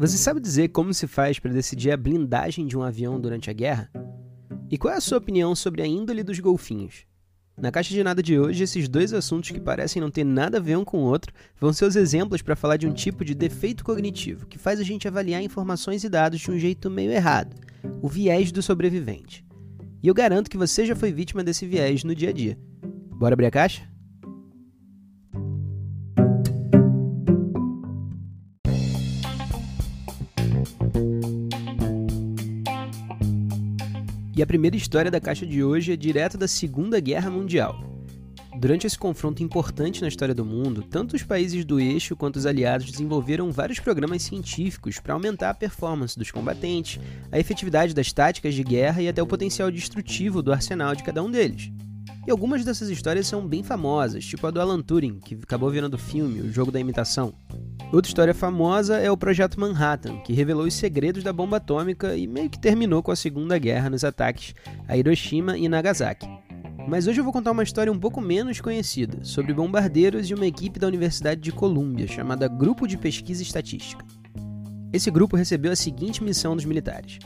Você sabe dizer como se faz para decidir a blindagem de um avião durante a guerra? E qual é a sua opinião sobre a índole dos golfinhos? Na caixa de nada de hoje, esses dois assuntos que parecem não ter nada a ver um com o outro vão ser os exemplos para falar de um tipo de defeito cognitivo que faz a gente avaliar informações e dados de um jeito meio errado, o viés do sobrevivente. E eu garanto que você já foi vítima desse viés no dia a dia. Bora abrir a caixa? E a primeira história da caixa de hoje é direto da Segunda Guerra Mundial. Durante esse confronto importante na história do mundo, tanto os países do eixo quanto os aliados desenvolveram vários programas científicos para aumentar a performance dos combatentes, a efetividade das táticas de guerra e até o potencial destrutivo do arsenal de cada um deles. E algumas dessas histórias são bem famosas, tipo a do Alan Turing, que acabou virando filme, o jogo da imitação. Outra história famosa é o Projeto Manhattan, que revelou os segredos da bomba atômica e meio que terminou com a Segunda Guerra nos ataques a Hiroshima e Nagasaki. Mas hoje eu vou contar uma história um pouco menos conhecida, sobre bombardeiros e uma equipe da Universidade de Colômbia, chamada Grupo de Pesquisa Estatística. Esse grupo recebeu a seguinte missão dos militares.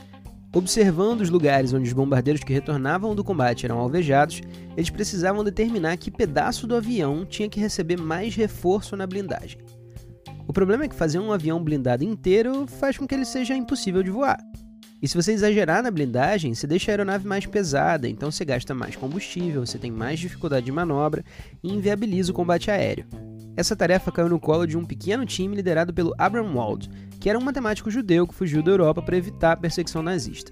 Observando os lugares onde os bombardeiros que retornavam do combate eram alvejados, eles precisavam determinar que pedaço do avião tinha que receber mais reforço na blindagem. O problema é que fazer um avião blindado inteiro faz com que ele seja impossível de voar. E se você exagerar na blindagem, você deixa a aeronave mais pesada, então você gasta mais combustível, você tem mais dificuldade de manobra e inviabiliza o combate aéreo. Essa tarefa caiu no colo de um pequeno time liderado pelo Abraham Wald, que era um matemático judeu que fugiu da Europa para evitar a perseguição nazista.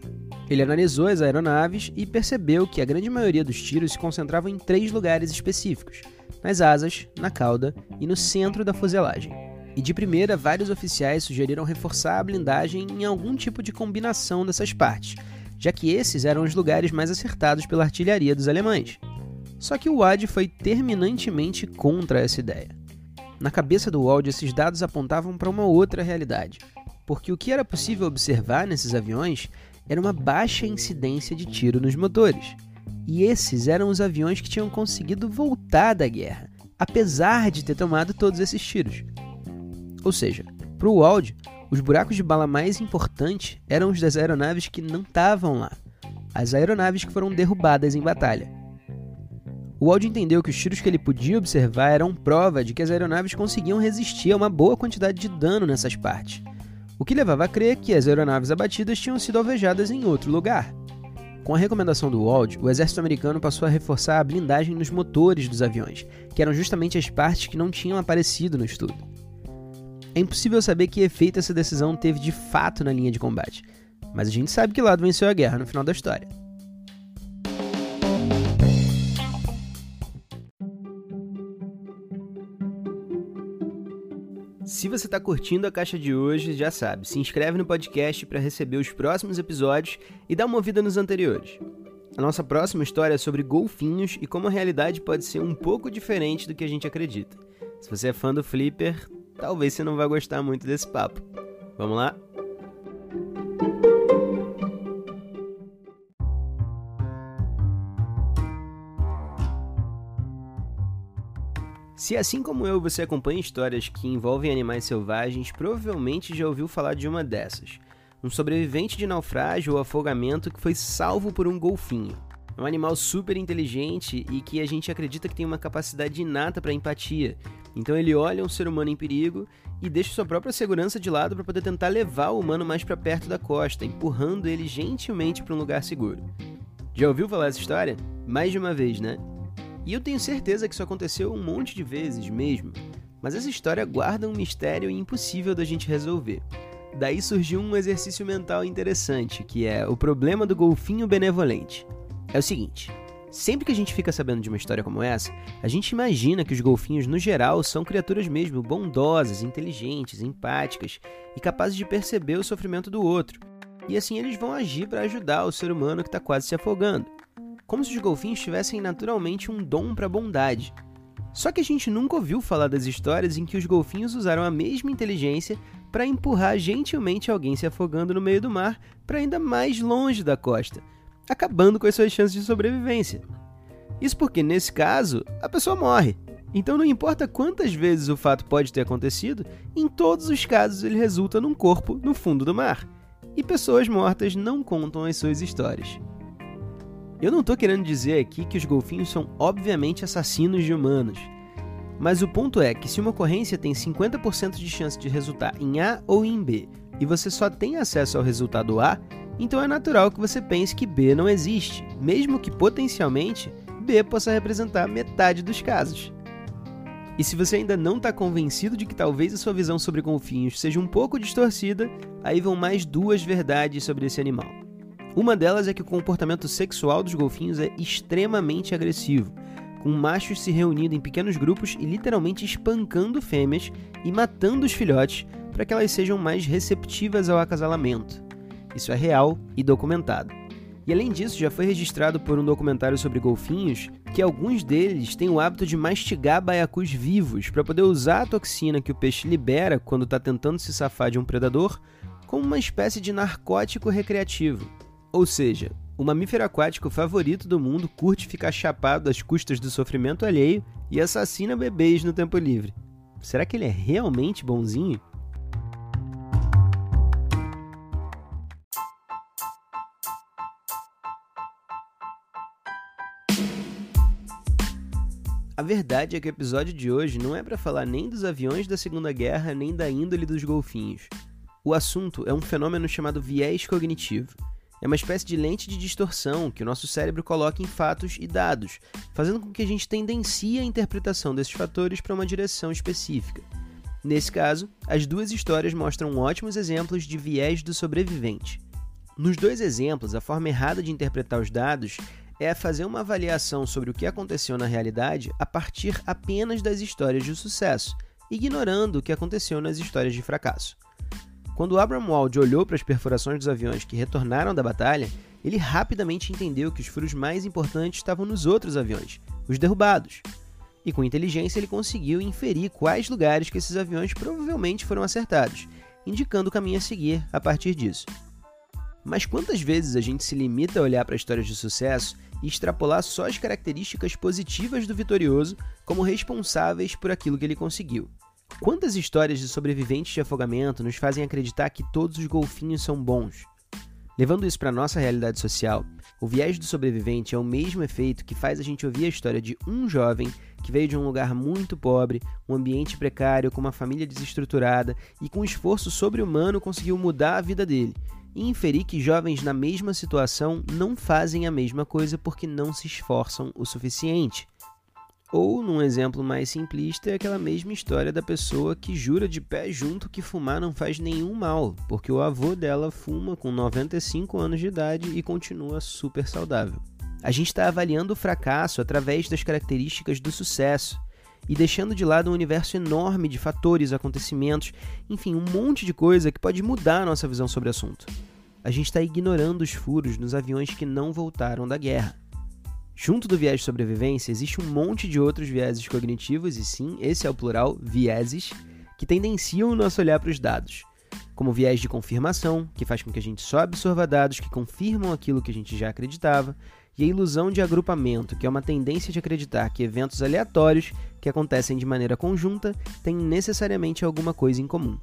Ele analisou as aeronaves e percebeu que a grande maioria dos tiros se concentravam em três lugares específicos: nas asas, na cauda e no centro da fuselagem. E de primeira, vários oficiais sugeriram reforçar a blindagem em algum tipo de combinação dessas partes, já que esses eram os lugares mais acertados pela artilharia dos alemães. Só que o Wad foi terminantemente contra essa ideia. Na cabeça do Wald, esses dados apontavam para uma outra realidade, porque o que era possível observar nesses aviões era uma baixa incidência de tiro nos motores. E esses eram os aviões que tinham conseguido voltar da guerra, apesar de ter tomado todos esses tiros. Ou seja, para o Wald, os buracos de bala mais importantes eram os das aeronaves que não estavam lá, as aeronaves que foram derrubadas em batalha. O Wald entendeu que os tiros que ele podia observar eram prova de que as aeronaves conseguiam resistir a uma boa quantidade de dano nessas partes, o que levava a crer que as aeronaves abatidas tinham sido alvejadas em outro lugar. Com a recomendação do Wald, o exército americano passou a reforçar a blindagem nos motores dos aviões, que eram justamente as partes que não tinham aparecido no estudo. É impossível saber que efeito essa decisão teve de fato na linha de combate, mas a gente sabe que lado venceu a guerra no final da história. Se você está curtindo a caixa de hoje, já sabe, se inscreve no podcast para receber os próximos episódios e dá uma ouvida nos anteriores. A nossa próxima história é sobre golfinhos e como a realidade pode ser um pouco diferente do que a gente acredita. Se você é fã do Flipper, talvez você não vá gostar muito desse papo. Vamos lá? Se assim como eu você acompanha histórias que envolvem animais selvagens, provavelmente já ouviu falar de uma dessas. Um sobrevivente de naufrágio ou afogamento que foi salvo por um golfinho. É um animal super inteligente e que a gente acredita que tem uma capacidade inata para empatia. Então ele olha um ser humano em perigo e deixa sua própria segurança de lado para poder tentar levar o humano mais para perto da costa, empurrando ele gentilmente para um lugar seguro. Já ouviu falar essa história? Mais de uma vez, né? E eu tenho certeza que isso aconteceu um monte de vezes mesmo. Mas essa história guarda um mistério impossível da gente resolver. Daí surgiu um exercício mental interessante, que é o problema do golfinho benevolente. É o seguinte: sempre que a gente fica sabendo de uma história como essa, a gente imagina que os golfinhos, no geral, são criaturas mesmo bondosas, inteligentes, empáticas e capazes de perceber o sofrimento do outro. E assim eles vão agir para ajudar o ser humano que está quase se afogando. Como se os golfinhos tivessem naturalmente um dom para bondade. Só que a gente nunca ouviu falar das histórias em que os golfinhos usaram a mesma inteligência para empurrar gentilmente alguém se afogando no meio do mar para ainda mais longe da costa acabando com as suas chances de sobrevivência. Isso porque, nesse caso, a pessoa morre. Então não importa quantas vezes o fato pode ter acontecido, em todos os casos ele resulta num corpo no fundo do mar. E pessoas mortas não contam as suas histórias. Eu não estou querendo dizer aqui que os golfinhos são obviamente assassinos de humanos. Mas o ponto é que se uma ocorrência tem 50% de chance de resultar em A ou em B, e você só tem acesso ao resultado A, então é natural que você pense que B não existe, mesmo que potencialmente B possa representar metade dos casos. E se você ainda não está convencido de que talvez a sua visão sobre golfinhos seja um pouco distorcida, aí vão mais duas verdades sobre esse animal. Uma delas é que o comportamento sexual dos golfinhos é extremamente agressivo, com machos se reunindo em pequenos grupos e literalmente espancando fêmeas e matando os filhotes para que elas sejam mais receptivas ao acasalamento. Isso é real e documentado. E além disso, já foi registrado por um documentário sobre golfinhos que alguns deles têm o hábito de mastigar baiacus vivos para poder usar a toxina que o peixe libera quando está tentando se safar de um predador como uma espécie de narcótico recreativo. Ou seja, o mamífero aquático favorito do mundo curte ficar chapado às custas do sofrimento alheio e assassina bebês no tempo livre. Será que ele é realmente bonzinho? A verdade é que o episódio de hoje não é para falar nem dos aviões da Segunda Guerra, nem da índole dos golfinhos. O assunto é um fenômeno chamado viés cognitivo. É uma espécie de lente de distorção que o nosso cérebro coloca em fatos e dados, fazendo com que a gente tendencie a interpretação desses fatores para uma direção específica. Nesse caso, as duas histórias mostram ótimos exemplos de viés do sobrevivente. Nos dois exemplos, a forma errada de interpretar os dados é fazer uma avaliação sobre o que aconteceu na realidade a partir apenas das histórias de sucesso, ignorando o que aconteceu nas histórias de fracasso. Quando Abraham Wald olhou para as perfurações dos aviões que retornaram da batalha, ele rapidamente entendeu que os furos mais importantes estavam nos outros aviões, os derrubados. E com inteligência ele conseguiu inferir quais lugares que esses aviões provavelmente foram acertados, indicando o caminho a seguir a partir disso. Mas quantas vezes a gente se limita a olhar para histórias de sucesso e extrapolar só as características positivas do vitorioso como responsáveis por aquilo que ele conseguiu? Quantas histórias de sobreviventes de afogamento nos fazem acreditar que todos os golfinhos são bons? Levando isso para nossa realidade social, o viés do sobrevivente é o mesmo efeito que faz a gente ouvir a história de um jovem que veio de um lugar muito pobre, um ambiente precário, com uma família desestruturada e com um esforço sobre-humano conseguiu mudar a vida dele e inferir que jovens na mesma situação não fazem a mesma coisa porque não se esforçam o suficiente. Ou, num exemplo mais simplista, é aquela mesma história da pessoa que jura de pé junto que fumar não faz nenhum mal, porque o avô dela fuma com 95 anos de idade e continua super saudável. A gente está avaliando o fracasso através das características do sucesso e deixando de lado um universo enorme de fatores, acontecimentos, enfim, um monte de coisa que pode mudar a nossa visão sobre o assunto. A gente está ignorando os furos nos aviões que não voltaram da guerra. Junto do viés de sobrevivência, existe um monte de outros vieses cognitivos, e sim, esse é o plural, vieses, que tendenciam o nosso olhar para os dados. Como o viés de confirmação, que faz com que a gente só absorva dados que confirmam aquilo que a gente já acreditava, e a ilusão de agrupamento, que é uma tendência de acreditar que eventos aleatórios que acontecem de maneira conjunta têm necessariamente alguma coisa em comum.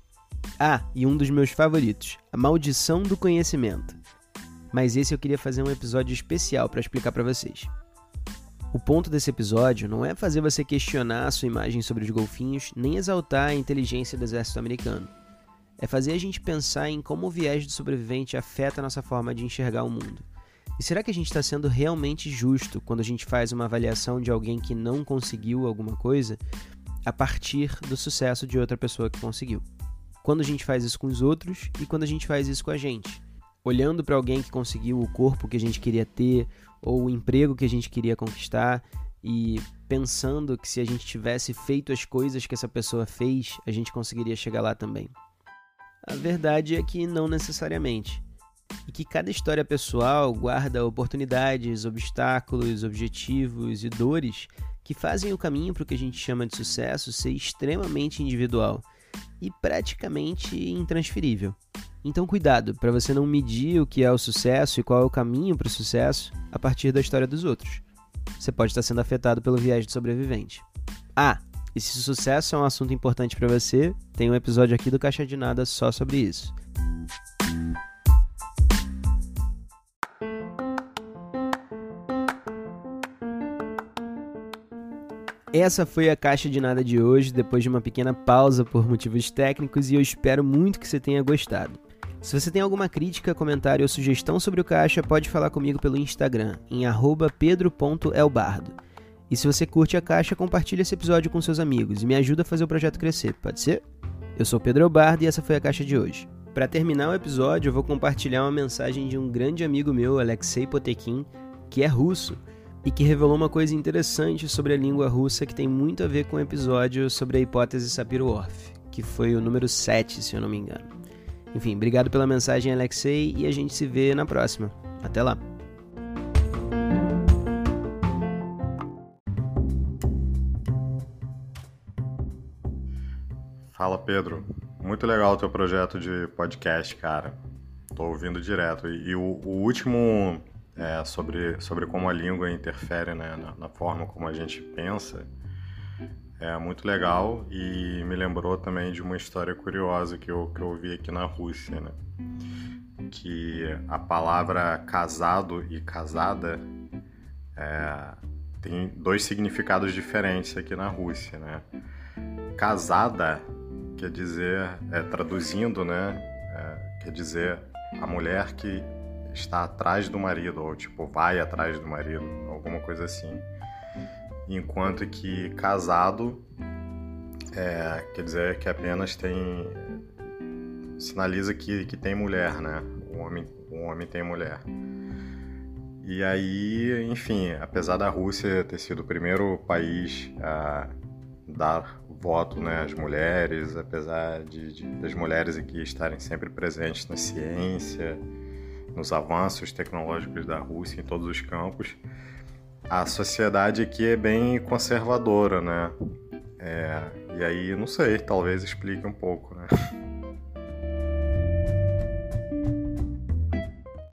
Ah, e um dos meus favoritos, a maldição do conhecimento. Mas esse eu queria fazer um episódio especial para explicar para vocês. O ponto desse episódio não é fazer você questionar a sua imagem sobre os golfinhos, nem exaltar a inteligência do exército americano. É fazer a gente pensar em como o viés do sobrevivente afeta a nossa forma de enxergar o mundo. E será que a gente está sendo realmente justo quando a gente faz uma avaliação de alguém que não conseguiu alguma coisa a partir do sucesso de outra pessoa que conseguiu? Quando a gente faz isso com os outros e quando a gente faz isso com a gente. Olhando para alguém que conseguiu o corpo que a gente queria ter ou o emprego que a gente queria conquistar e pensando que se a gente tivesse feito as coisas que essa pessoa fez, a gente conseguiria chegar lá também. A verdade é que não necessariamente e que cada história pessoal guarda oportunidades, obstáculos, objetivos e dores que fazem o caminho para o que a gente chama de sucesso ser extremamente individual e praticamente intransferível. Então, cuidado para você não medir o que é o sucesso e qual é o caminho para o sucesso a partir da história dos outros. Você pode estar sendo afetado pelo viés de sobrevivente. Ah, e se sucesso é um assunto importante para você, tem um episódio aqui do Caixa de Nada só sobre isso. Essa foi a caixa de nada de hoje, depois de uma pequena pausa por motivos técnicos, e eu espero muito que você tenha gostado. Se você tem alguma crítica, comentário ou sugestão sobre o caixa, pode falar comigo pelo Instagram, em pedro.elbardo. E se você curte a caixa, compartilhe esse episódio com seus amigos e me ajuda a fazer o projeto crescer, pode ser? Eu sou Pedro Elbardo e essa foi a caixa de hoje. Para terminar o episódio, eu vou compartilhar uma mensagem de um grande amigo meu, Alexei Potekin, que é russo e que revelou uma coisa interessante sobre a língua russa que tem muito a ver com o episódio sobre a hipótese Sapir-Whorf, que foi o número 7, se eu não me engano. Enfim, obrigado pela mensagem, Alexei, e a gente se vê na próxima. Até lá! Fala, Pedro. Muito legal o teu projeto de podcast, cara. Tô ouvindo direto. E, o, o último é, sobre, sobre como a língua interfere né, na, na, forma como a gente pensa, é muito legal e me lembrou também de uma história curiosa que eu, que eu ouvi aqui na Rússia, né? que a palavra casado e casada é, tem dois significados diferentes aqui na Rússia, né? Casada quer dizer, é, traduzindo, né, é, quer dizer a mulher que está atrás do marido, ou tipo, vai atrás do marido, alguma coisa assim. Enquanto que casado é, quer dizer que apenas tem. sinaliza que, que tem mulher, né? O homem, o homem tem mulher. E aí, enfim, apesar da Rússia ter sido o primeiro país a dar voto né, às mulheres, apesar de, de das mulheres aqui estarem sempre presentes na ciência, nos avanços tecnológicos da Rússia em todos os campos, a sociedade aqui é bem conservadora, né? É, e aí, não sei, talvez explique um pouco, né?